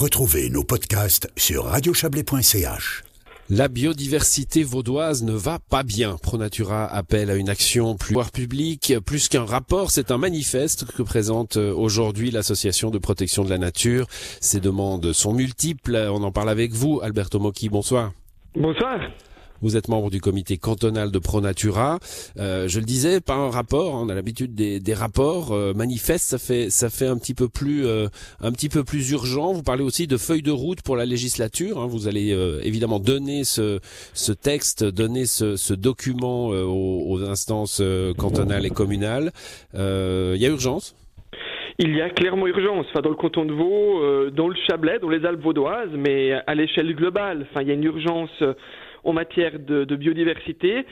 Retrouvez nos podcasts sur radiochablais.ch. La biodiversité vaudoise ne va pas bien. Pronatura appelle à une action plus publique, plus qu'un rapport, c'est un manifeste que présente euh, aujourd'hui l'association de protection de la nature. Ces demandes sont multiples. On en parle avec vous, Alberto Mocchi. Bonsoir. Bonsoir. Vous êtes membre du comité cantonal de Pronatura. Euh, je le disais, pas un rapport. On a l'habitude des, des, rapports euh, manifestes. Ça fait ça fait un petit peu plus euh, un petit peu plus urgent. Vous parlez aussi de feuille de route pour la législature. Hein. Vous allez euh, évidemment donner ce ce texte, donner ce, ce document euh, aux, aux, instances cantonales et communales. Il y a urgence? Il y a clairement urgence, enfin dans le canton de Vaud, euh, dans le Chablais, dans les Alpes vaudoises, mais à l'échelle globale. Enfin, il y a une urgence en matière de, biodiversité.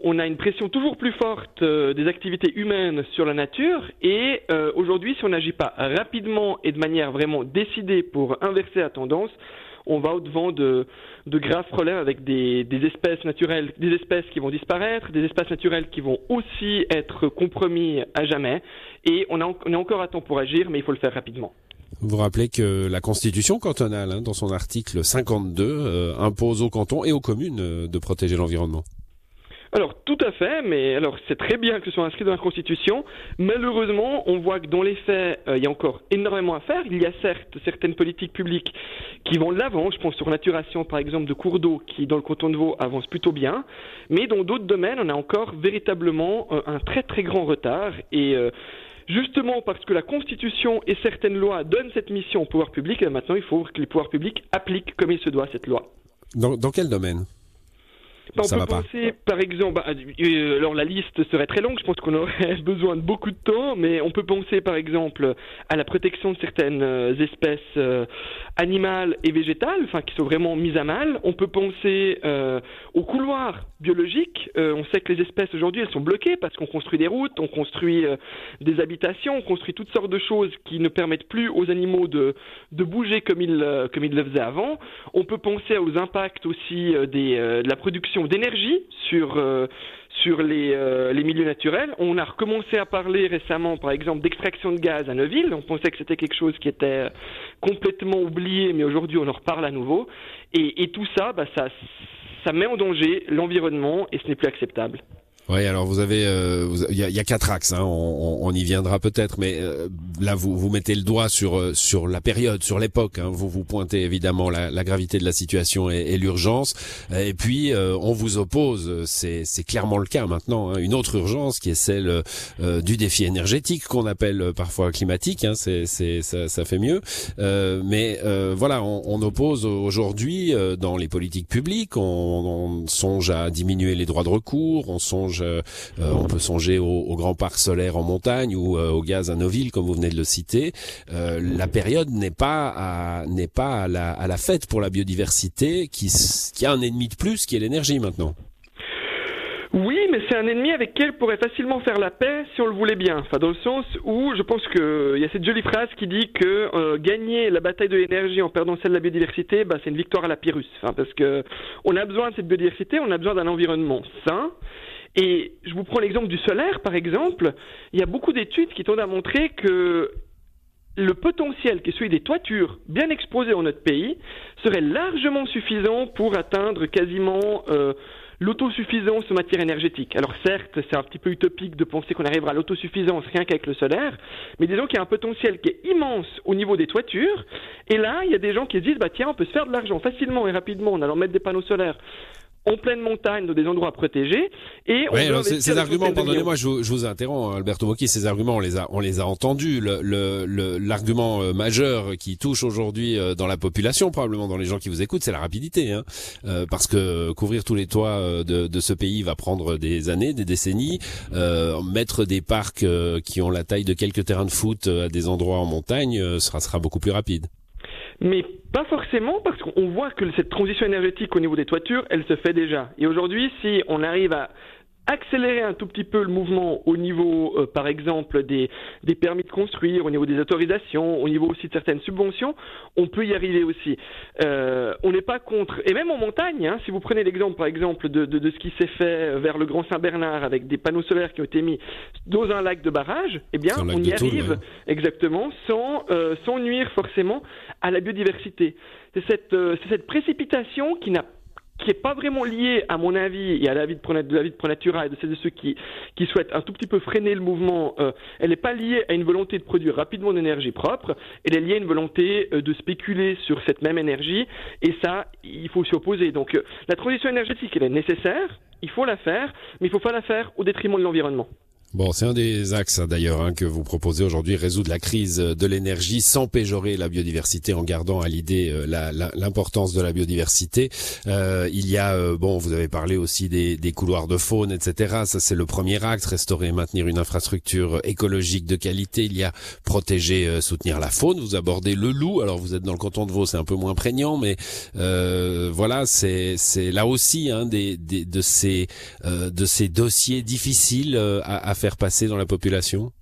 On a une pression toujours plus forte euh, des activités humaines sur la nature. Et euh, aujourd'hui, si on n'agit pas rapidement et de manière vraiment décidée pour inverser la tendance, on va au-devant de, graves problèmes avec des, des, espèces naturelles, des espèces qui vont disparaître, des espaces naturels qui vont aussi être compromis à jamais. Et on, a, on est encore à temps pour agir, mais il faut le faire rapidement. Vous rappelez que la Constitution cantonale, hein, dans son article 52, euh, impose aux cantons et aux communes euh, de protéger l'environnement. Alors tout à fait, mais alors c'est très bien que ce soit inscrit dans la Constitution. Malheureusement, on voit que dans les faits, euh, il y a encore énormément à faire. Il y a certes certaines politiques publiques qui vont l'avant. Je pense sur naturation, par exemple, de cours d'eau, qui dans le canton de Vaud avance plutôt bien. Mais dans d'autres domaines, on a encore véritablement un très très grand retard. Et justement parce que la Constitution et certaines lois donnent cette mission au pouvoir public, et maintenant il faut que les pouvoirs publics appliquent comme il se doit cette loi. Dans quel domaine? On peut penser, par exemple, bah, euh, alors la liste serait très longue, je pense qu'on aurait besoin de beaucoup de temps, mais on peut penser, par exemple, à la protection de certaines euh, espèces euh, animales et végétales, enfin, qui sont vraiment mises à mal. On peut penser euh, aux couloirs biologiques. on sait que les espèces aujourd'hui, elles sont bloquées parce qu'on construit des routes, on construit des habitations, on construit toutes sortes de choses qui ne permettent plus aux animaux de, de bouger comme ils, comme ils le faisaient avant. On peut penser aux impacts aussi des, de la production d'énergie sur euh, sur les, euh, les, milieux naturels. On a recommencé à parler récemment, par exemple, d'extraction de gaz à Neuville. On pensait que c'était quelque chose qui était complètement oublié, mais aujourd'hui on en reparle à nouveau. Et, et tout ça, bah, ça, ça met en danger l'environnement et ce n'est plus acceptable. Oui, alors vous avez, euh, il y, a, y, a, quatre axes, hein, on, on, y viendra peut-être, mais euh, là vous vous mettez le doigt sur euh, sur la période, sur l'époque. Hein, vous vous pointez évidemment la, la, gravité de la situation et, et l'urgence, et puis on vous oppose, c'est c'est clairement le cas maintenant, hein, une autre urgence qui est celle du défi énergétique qu'on appelle parfois climatique. Hein, c'est c'est ça, ça, fait mieux, mais voilà, on, on oppose aujourd'hui dans les politiques publiques, on, on songe à diminuer les droits de recours, on songe euh, on peut songer au, grand parc solaire en montagne ou euh, au gaz à Noville, comme vous venez de le citer. Euh, la période n'est pas n'est pas à la, fête pour la biodiversité, qui, a un ennemi de plus, qui est l'énergie maintenant. Oui, mais c'est un ennemi avec qui on pourrait facilement faire la paix si on le voulait bien. Enfin, dans le sens où je pense qu'il y a cette jolie phrase qui dit que gagner la bataille de l'énergie en perdant celle de la biodiversité, bah, c'est une victoire à la Pyrrhus. Parce que on a besoin de cette biodiversité, on a besoin d'un environnement sain. Et je vous prends l'exemple du solaire, par exemple. Il y a beaucoup d'études qui tendent à montrer que le potentiel qui est celui des toitures bien exposées en notre pays serait largement suffisant pour atteindre quasiment euh, l'autosuffisance en matière énergétique. Alors certes, c'est un petit peu utopique de penser qu'on arrivera à l'autosuffisance rien qu'avec le solaire, mais disons qu'il y a un potentiel qui est immense au niveau des toitures, et là, il y a des gens qui se disent, bah tiens, on peut se faire de l'argent facilement et rapidement en allant mettre des panneaux solaires en pleine montagne, dans des endroits protégés. Et alors ces, arguments, pardonnez-moi, je, je, vous interromps, hein, Alberto Bocchi, ces arguments, on les a, on les a entendus. L'argument le, le, euh, majeur qui touche aujourd'hui euh, dans la population, probablement dans les gens qui vous écoutent, c'est la rapidité, hein, euh, parce que couvrir tous les toits de, de, ce pays va prendre des années, des décennies. Euh, mettre des parcs qui ont la taille de quelques terrains de foot à des endroits en montagne sera, sera beaucoup plus rapide mais pas forcément parce qu'on voit que cette transition énergétique au niveau des toitures, elle se fait déjà. Et aujourd'hui, si on arrive à accélérer un tout petit peu le mouvement au niveau, euh, par exemple, des, des, permis de construire, au niveau des autorisations, au niveau aussi de certaines subventions, on peut y arriver aussi. Euh, on n'est pas contre, et même en montagne, hein, si vous prenez l'exemple, par exemple, de, de, de ce qui s'est fait vers le Grand Saint-Bernard avec des panneaux solaires qui ont été mis dans un lac de barrage, eh bien, on y arrive exactement sans, euh, sans nuire forcément à la biodiversité. C'est cette, euh, cette précipitation qui n'a qui n'est pas vraiment lié, à mon avis, et à l'avis de, de, Pronatura et de ceux, qui, qui souhaitent un tout petit peu freiner le mouvement, euh, elle n'est pas liée à une volonté de produire rapidement de l'énergie propre, elle est liée à une volonté euh, de spéculer sur cette même énergie, et ça, il faut s'y opposer. Donc euh, la transition énergétique, elle est nécessaire, il faut la faire, mais il ne faut pas la faire au détriment de l'environnement. Bon, c'est un des axes hein, d'ailleurs hein, que vous proposez aujourd'hui, résoudre la crise de l'énergie sans péjorer la biodiversité, en gardant à l'idée euh, l'importance de la biodiversité. Euh, il y a, euh, bon, vous avez parlé aussi des, des couloirs de faune, etc. Ça c'est le premier axe, restaurer et maintenir une infrastructure écologique de qualité. Il y a protéger, euh, soutenir la faune. Vous abordez le loup. Alors vous êtes dans le canton de Vaud, c'est un peu moins prégnant, mais voilà, c'est c'est là aussi hein, des, des, de ces de ces dossiers difficiles à, à faire faire passer dans la population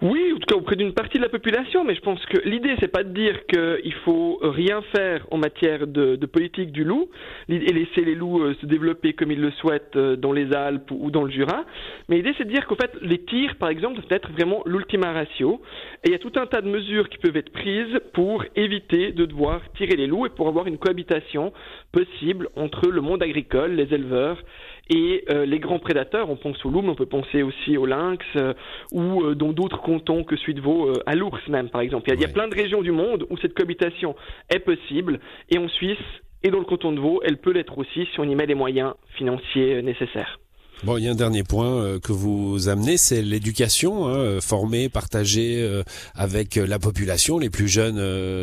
oui, en tout cas auprès d'une partie de la population, mais je pense que l'idée c'est pas de dire qu'il faut rien faire en matière de, politique du loup et laisser les loups euh, se développer comme ils le souhaitent euh, dans les Alpes ou dans le Jura, mais l'idée c'est de dire qu'en fait les tirs par exemple doivent être vraiment l'ultima ratio et il y a tout un tas de mesures qui peuvent être prises pour éviter de devoir tirer les loups et pour avoir une cohabitation possible entre le monde agricole, les éleveurs et euh, les grands prédateurs, on pense au loup, mais on peut penser aussi au lynx euh, ou euh, dans d'autres cantons que celui de Vaud, à l'ours même par exemple. Il y, a, plein de régions du monde où cette cohabitation est possible et en Suisse et dans le canton de Vaud, elle peut l'être aussi si on y met les moyens financiers nécessaires. Bon, il y a un dernier point euh, que vous amenez, c'est l'éducation, hein, euh, former, partager euh, avec la population, les plus jeunes,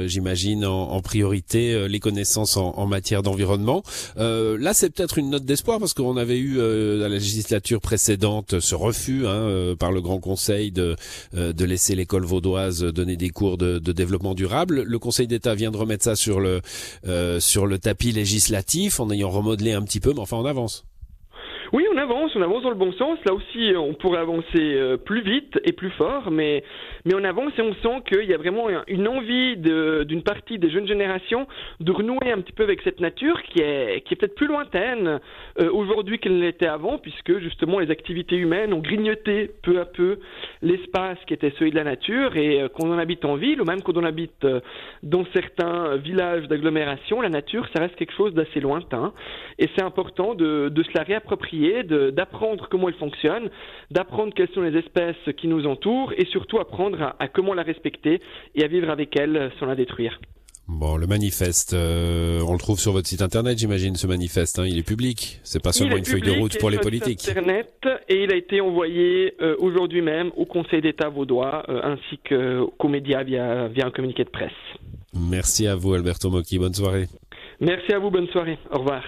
j'imagine, en, priorité, les connaissances en, matière d'environnement. là, c'est peut-être une note d'espoir parce qu'on avait eu à la législature précédente ce refus hein, par le Grand Conseil de, de laisser l'école vaudoise donner des cours de, de développement durable. Le Conseil d'État vient de remettre ça sur le sur le tapis législatif en ayant remodelé un petit peu, mais enfin on avance. Oui, on avance, on avance dans le bon sens. Là aussi, on pourrait avancer euh, plus vite et plus fort, mais, mais on avance et on sent qu'il y a vraiment une envie d'une partie des jeunes générations de renouer un petit peu avec cette nature qui est, qui est peut-être plus lointaine euh, aujourd'hui qu'elle l'était avant, puisque justement les activités humaines ont grignoté peu à peu l'espace qui était celui de la nature et euh, qu'on en habite en ville ou même qu'on en habite dans certains villages d'agglomération, la nature, ça reste quelque chose d'assez lointain et c'est important de, de se la réapproprier d'apprendre comment elle fonctionne, d'apprendre quelles sont les espèces qui nous entourent et surtout apprendre à, comment la respecter et à vivre avec elle sans la détruire. Bon, le manifeste, euh, on le trouve sur votre site internet, j'imagine, ce manifeste. Hein, il est public. C'est pas seulement une feuille de route pour les politiques. Internet et il a été envoyé euh, aujourd'hui même au Conseil d'État vaudois euh, ainsi qu'aux médias via, via un communiqué de presse. Merci à vous, Alberto Mocchi. Bonne soirée. Merci à vous. Bonne soirée. Au revoir.